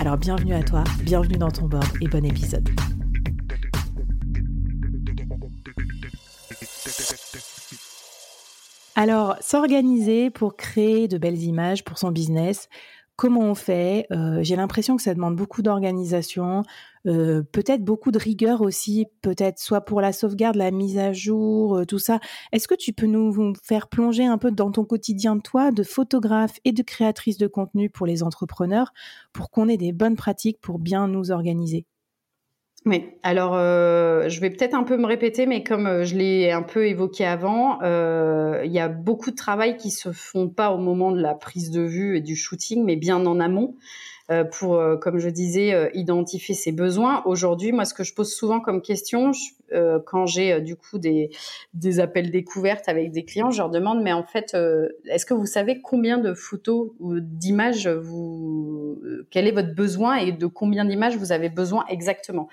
Alors bienvenue à toi, bienvenue dans ton board et bon épisode. Alors, s'organiser pour créer de belles images pour son business, comment on fait? Euh, J'ai l'impression que ça demande beaucoup d'organisation, euh, peut-être beaucoup de rigueur aussi, peut-être soit pour la sauvegarde, la mise à jour, euh, tout ça. Est-ce que tu peux nous faire plonger un peu dans ton quotidien toi, de photographe et de créatrice de contenu pour les entrepreneurs, pour qu'on ait des bonnes pratiques pour bien nous organiser? Oui, alors euh, je vais peut-être un peu me répéter, mais comme je l'ai un peu évoqué avant, il y a beaucoup de travail qui se font pas au moment de la prise de vue et du shooting, mais bien en amont. Euh, pour, euh, comme je disais, euh, identifier ses besoins. Aujourd'hui, moi, ce que je pose souvent comme question, quand j'ai du coup des, des appels découvertes avec des clients, je leur demande, mais en fait, est-ce que vous savez combien de photos ou d'images vous, quel est votre besoin et de combien d'images vous avez besoin exactement?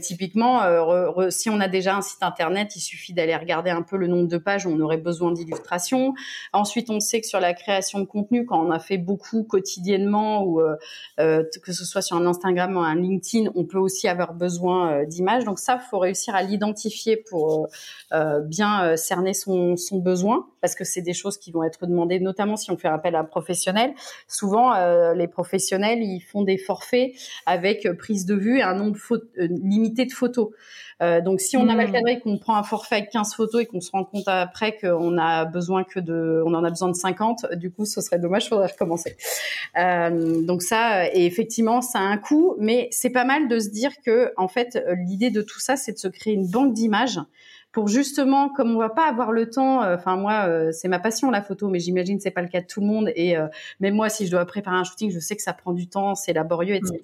Typiquement, si on a déjà un site internet, il suffit d'aller regarder un peu le nombre de pages où on aurait besoin d'illustrations. Ensuite, on sait que sur la création de contenu, quand on a fait beaucoup quotidiennement ou que ce soit sur un Instagram ou un LinkedIn, on peut aussi avoir besoin euh, d'images. Donc ça, faut réussir à l'identifier pour euh, bien cerner son, son besoin, parce que c'est des choses qui vont être demandées, notamment si on fait appel à un professionnel. Souvent, les professionnels, ils font des forfaits avec prise de vue et un nombre limité de photos. Euh, donc, si on a mal hmm. cadré, qu'on prend un forfait avec 15 photos et qu'on se rend compte après qu'on a besoin que de, on en a besoin de 50, du coup, ce serait dommage, faudrait recommencer. Euh, donc ça, et effectivement, ça a un coût, mais c'est pas mal de se dire que, en fait, l'idée de tout ça, c'est de se créer une banque d'images pour justement, comme on va pas avoir le temps, euh, enfin moi, euh, c'est ma passion la photo, mais j'imagine c'est pas le cas de tout le monde. Et euh, même moi, si je dois préparer un shooting, je sais que ça prend du temps, c'est laborieux, etc.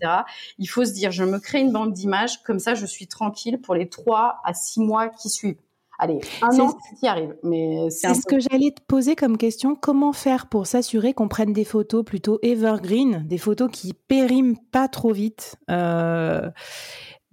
Il faut se dire, je me crée une banque d'images, comme ça, je suis tranquille pour les trois à six mois qui suivent. Allez, un an qui arrive. Mais c'est ce que j'allais te poser comme question. Comment faire pour s'assurer qu'on prenne des photos plutôt evergreen, des photos qui périment pas trop vite euh,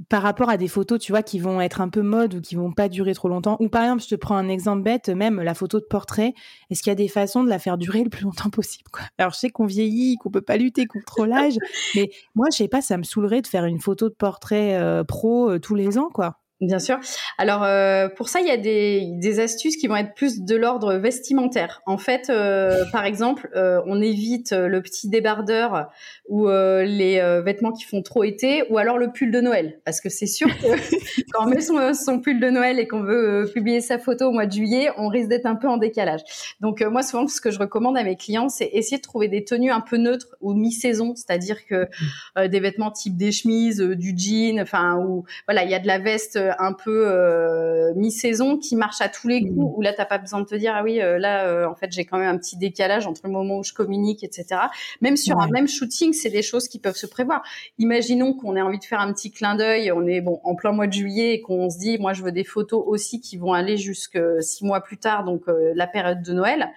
par rapport à des photos, tu vois, qui vont être un peu mode ou qui vont pas durer trop longtemps? Ou par exemple, je te prends un exemple bête, même la photo de portrait. Est-ce qu'il y a des façons de la faire durer le plus longtemps possible quoi? Alors, je sais qu'on vieillit, qu'on peut pas lutter contre l'âge, mais moi, je sais pas, ça me saoulerait de faire une photo de portrait euh, pro euh, tous les ans, quoi. Bien sûr. Alors euh, pour ça, il y a des, des, astuces qui vont être plus de l'ordre vestimentaire. En fait, euh, par exemple, euh, on évite le petit débardeur ou les vêtements qui font trop été, ou alors le pull de Noël, parce que c'est sûr que quand on met son, son, pull de Noël et qu'on veut publier sa photo au mois de juillet, on risque d'être un peu en décalage. Donc moi, souvent, ce que je recommande à mes clients, c'est essayer de trouver des tenues un peu neutres ou mi-saison, c'est-à-dire que mmh. des vêtements type des chemises, du jean, enfin, ou voilà, il y a de la veste un peu euh, mi-saison qui marche à tous les mmh. coups, où là, t'as pas besoin de te dire, ah oui, euh, là, euh, en fait, j'ai quand même un petit décalage entre le moment où je communique, etc. Même sur un même shooting, c'est des choses qui peuvent se prévoir. Imaginons qu'on ait envie de faire un petit clin d'œil, on est bon en plein mois de juillet et qu'on se dit, moi, je veux des photos aussi qui vont aller jusque six mois plus tard, donc la période de Noël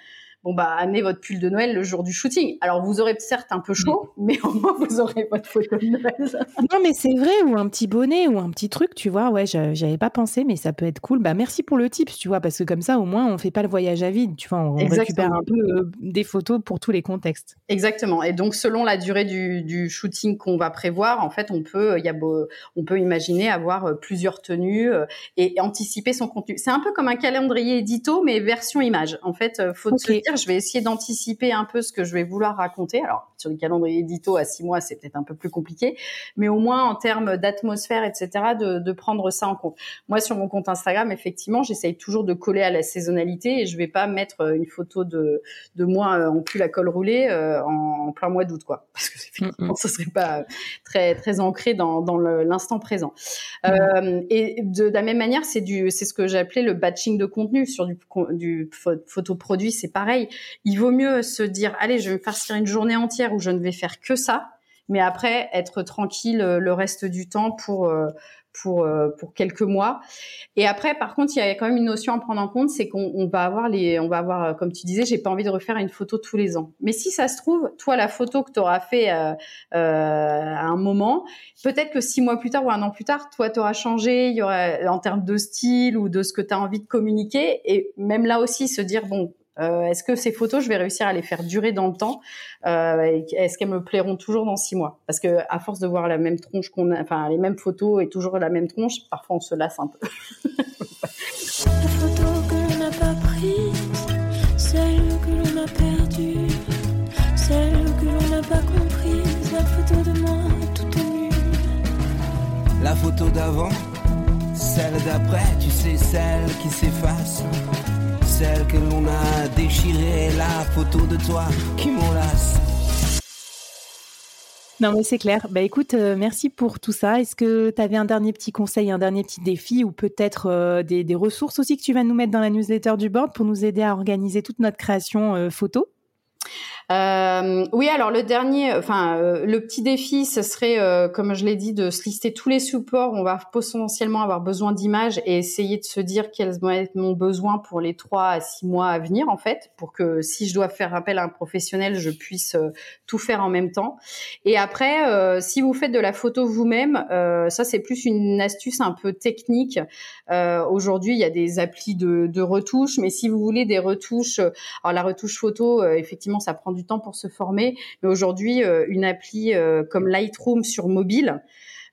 bon bah amenez votre pull de Noël le jour du shooting. Alors vous aurez certes un peu chaud, mais au moins vous aurez votre photo de Noël. non mais c'est vrai ou un petit bonnet ou un petit truc, tu vois. Ouais, j'avais pas pensé, mais ça peut être cool. Bah merci pour le tips, tu vois, parce que comme ça au moins on fait pas le voyage à vide, tu vois. On, récupère un peu euh, des photos pour tous les contextes. Exactement. Et donc selon la durée du, shooting qu'on va prévoir, en fait on peut, il y a on peut imaginer avoir euh, plusieurs tenues euh, et anticiper son contenu. C'est un peu comme un calendrier édito mais version image. En fait, faut se dire Je vais essayer d'anticiper un peu ce que je vais vouloir raconter. Alors sur le calendrier édito à six mois, c'est peut-être un peu plus compliqué, mais au moins en termes d'atmosphère, etc., de, de, prendre ça en compte. Moi, sur mon compte Instagram, effectivement, j'essaye toujours de coller à la saisonnalité et je vais pas mettre une photo de, de moi en plus la colle roulée en, plein mois d'août, quoi, parce que effectivement, ce serait pas très très ancré dans, dans l'instant présent. Euh, et de, la même manière, c'est du, c'est ce que j'appelais le batching de contenu sur du, du photoproduit. C'est pareil. Il vaut mieux se dire, allez, je vais me farcir une journée entière où je ne vais faire que ça, mais après être tranquille le reste du temps pour euh, pour euh, pour quelques mois. Et après, par contre, il y a quand même une notion à prendre en compte, c'est qu'on va avoir les, on va avoir, euh, comme tu disais, j'ai pas envie de refaire une photo tous les ans. Mais si ça se trouve, toi, la photo que tu auras fait euh, euh, à un moment, peut-être que six mois plus tard ou un an plus tard, toi, tu auras changé, il y aura en termes de style ou de ce que tu as envie de communiquer. Et même là aussi, se dire bon, euh, est-ce que ces photos, je vais réussir à les faire durer dans le temps euh, Est-ce qu'elles me plairont toujours dans six mois? Parce que à force de voir la même tronche qu'on a, enfin les mêmes photos et toujours la même tronche, parfois on se lasse un peu. la photo que l'on n'a pas prise, celle que l'on a perdue, celle que l'on n'a pas comprise, la photo de moi toute nue. La photo d'avant, celle d'après, tu sais, celle qui s'efface la photo de toi qui. Non mais c'est clair. Bah écoute, euh, merci pour tout ça. Est-ce que tu avais un dernier petit conseil, un dernier petit défi ou peut-être euh, des, des, ressources aussi que tu vas nous mettre dans la newsletter du board pour nous aider à organiser toute notre création euh, photo? Euh, oui, alors le dernier, enfin euh, le petit défi, ce serait, euh, comme je l'ai dit, de se lister tous les supports. On va potentiellement avoir besoin d'images et essayer de se dire quels vont être mon besoin pour les trois à six mois à venir, en fait, pour que si je dois faire appel à un professionnel, je puisse tout faire en même temps. Et après, si vous faites de la photo vous-même, ça c'est plus une astuce un peu technique. Aujourd'hui, il y a des applis de, de retouches, mais si vous voulez des retouches, alors la retouche photo, effectivement, ça prend du temps pour se former. Mais aujourd'hui, euh, une appli euh, comme Lightroom sur mobile,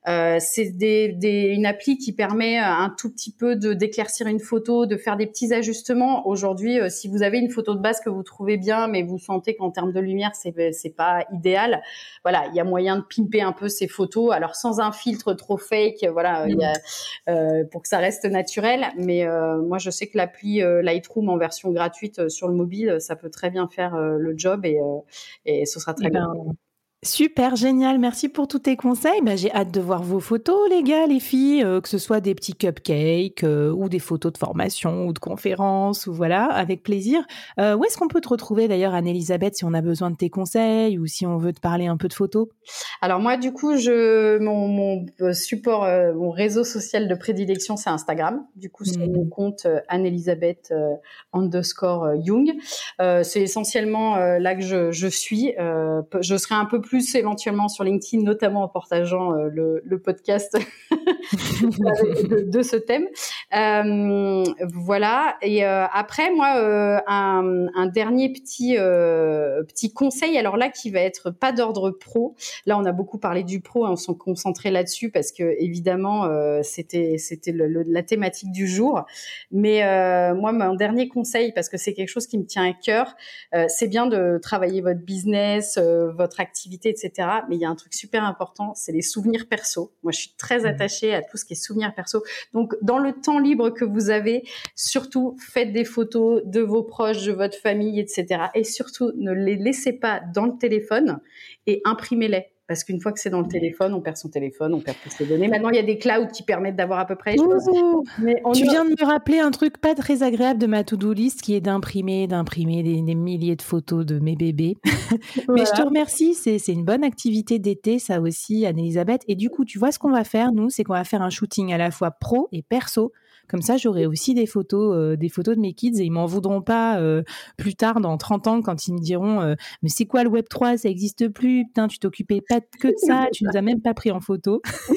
euh, c'est des, des, une appli qui permet un tout petit peu de d'éclaircir une photo, de faire des petits ajustements. Aujourd'hui, si vous avez une photo de base que vous trouvez bien, mais vous sentez qu'en termes de lumière c'est c'est pas idéal, voilà, il y a moyen de pimper un peu ces photos. Alors sans un filtre trop fake, voilà, il y a, euh, pour que ça reste naturel. Mais euh, moi, je sais que l'appli Lightroom en version gratuite sur le mobile, ça peut très bien faire le job et, et ce sera très eh bien. Ben, Super, génial. Merci pour tous tes conseils. Ben, j'ai hâte de voir vos photos, les gars, les filles, euh, que ce soit des petits cupcakes euh, ou des photos de formation ou de conférences ou voilà, avec plaisir. Euh, où est-ce qu'on peut te retrouver d'ailleurs, Anne-Elisabeth, si on a besoin de tes conseils ou si on veut te parler un peu de photos? Alors moi, du coup, je mon, mon support, mon réseau social de prédilection, c'est Instagram. Du coup, c'est mmh. mon compte Anne-Elisabeth underscore Young. c'est essentiellement là que je, je suis. je serai un peu plus plus éventuellement sur LinkedIn, notamment en partageant euh, le, podcast de, ce thème. Euh, voilà. Et euh, après, moi, un, dernier petit petit conseil. Alors là, qui va être pas d'ordre pro. Là, on a beaucoup parlé du pro et on s'en concentrait là-dessus parce que évidemment, c'était c'était la thématique du jour. Mais moi, mon dernier conseil, parce que c'est quelque chose qui me tient à cœur, c'est bien de travailler votre business, votre activité etc. Mais il y a un truc super important, c'est les souvenirs perso. Moi, je suis très mmh. attachée à tout ce qui est souvenirs perso. Donc, dans le temps libre que vous avez, surtout faites des photos de vos proches, de votre famille, etc. Et surtout, ne les laissez pas dans le téléphone et imprimez-les parce qu'une fois que c'est dans le téléphone, on perd son téléphone, on perd toutes ses données. Maintenant, il y a des clouds qui permettent d'avoir à peu près. Mais tu viens de me rappeler un truc pas très agréable de ma to-do list, qui est d'imprimer, d'imprimer des, milliers de photos de mes bébés. Mais je te remercie, c'est une bonne activité d'été, ça aussi, Anne-Elisabeth. Et du coup, tu vois ce qu'on va faire, nous, c'est qu'on va faire un shooting à la fois pro et perso comme ça, j'aurai aussi des photos, euh, des photos de mes kids et ils m'en voudront pas euh, plus tard, dans 30 ans, quand ils me diront euh, Mais c'est quoi le Web 3 Ça existe plus. Putain, tu t'occupais pas que de ça. tu nous as même pas pris en photo.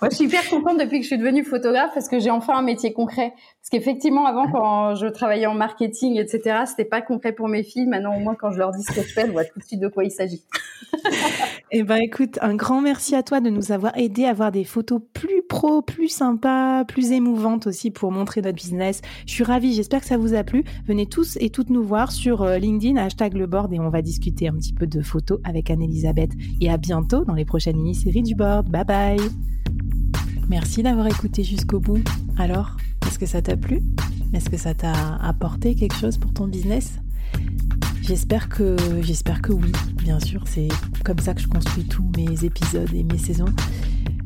Moi, je suis hyper contente depuis que je suis devenue photographe parce que j'ai enfin un métier concret. Parce qu'effectivement, avant, quand je travaillais en marketing, etc., c'était pas concret pour mes filles. Maintenant, au moins, quand je leur dis ce que je fais, on voit tout de suite de quoi il s'agit. eh ben, écoute, un grand merci à toi de nous avoir aidé à avoir des photos plus pro, plus sympa, plus émouvante aussi pour montrer notre business. Je suis ravie, j'espère que ça vous a plu. Venez tous et toutes nous voir sur euh, LinkedIn, hashtag le board et on va discuter un petit peu de photos avec Anne-Elisabeth. Et à bientôt dans les prochaines mini-séries du board. Bye bye Merci d'avoir écouté jusqu'au bout. Alors, est-ce que ça t'a plu? Est-ce que ça t'a apporté quelque chose pour ton business? J'espère que, j'espère que oui, bien sûr. C'est comme ça que je construis tous mes épisodes et mes saisons.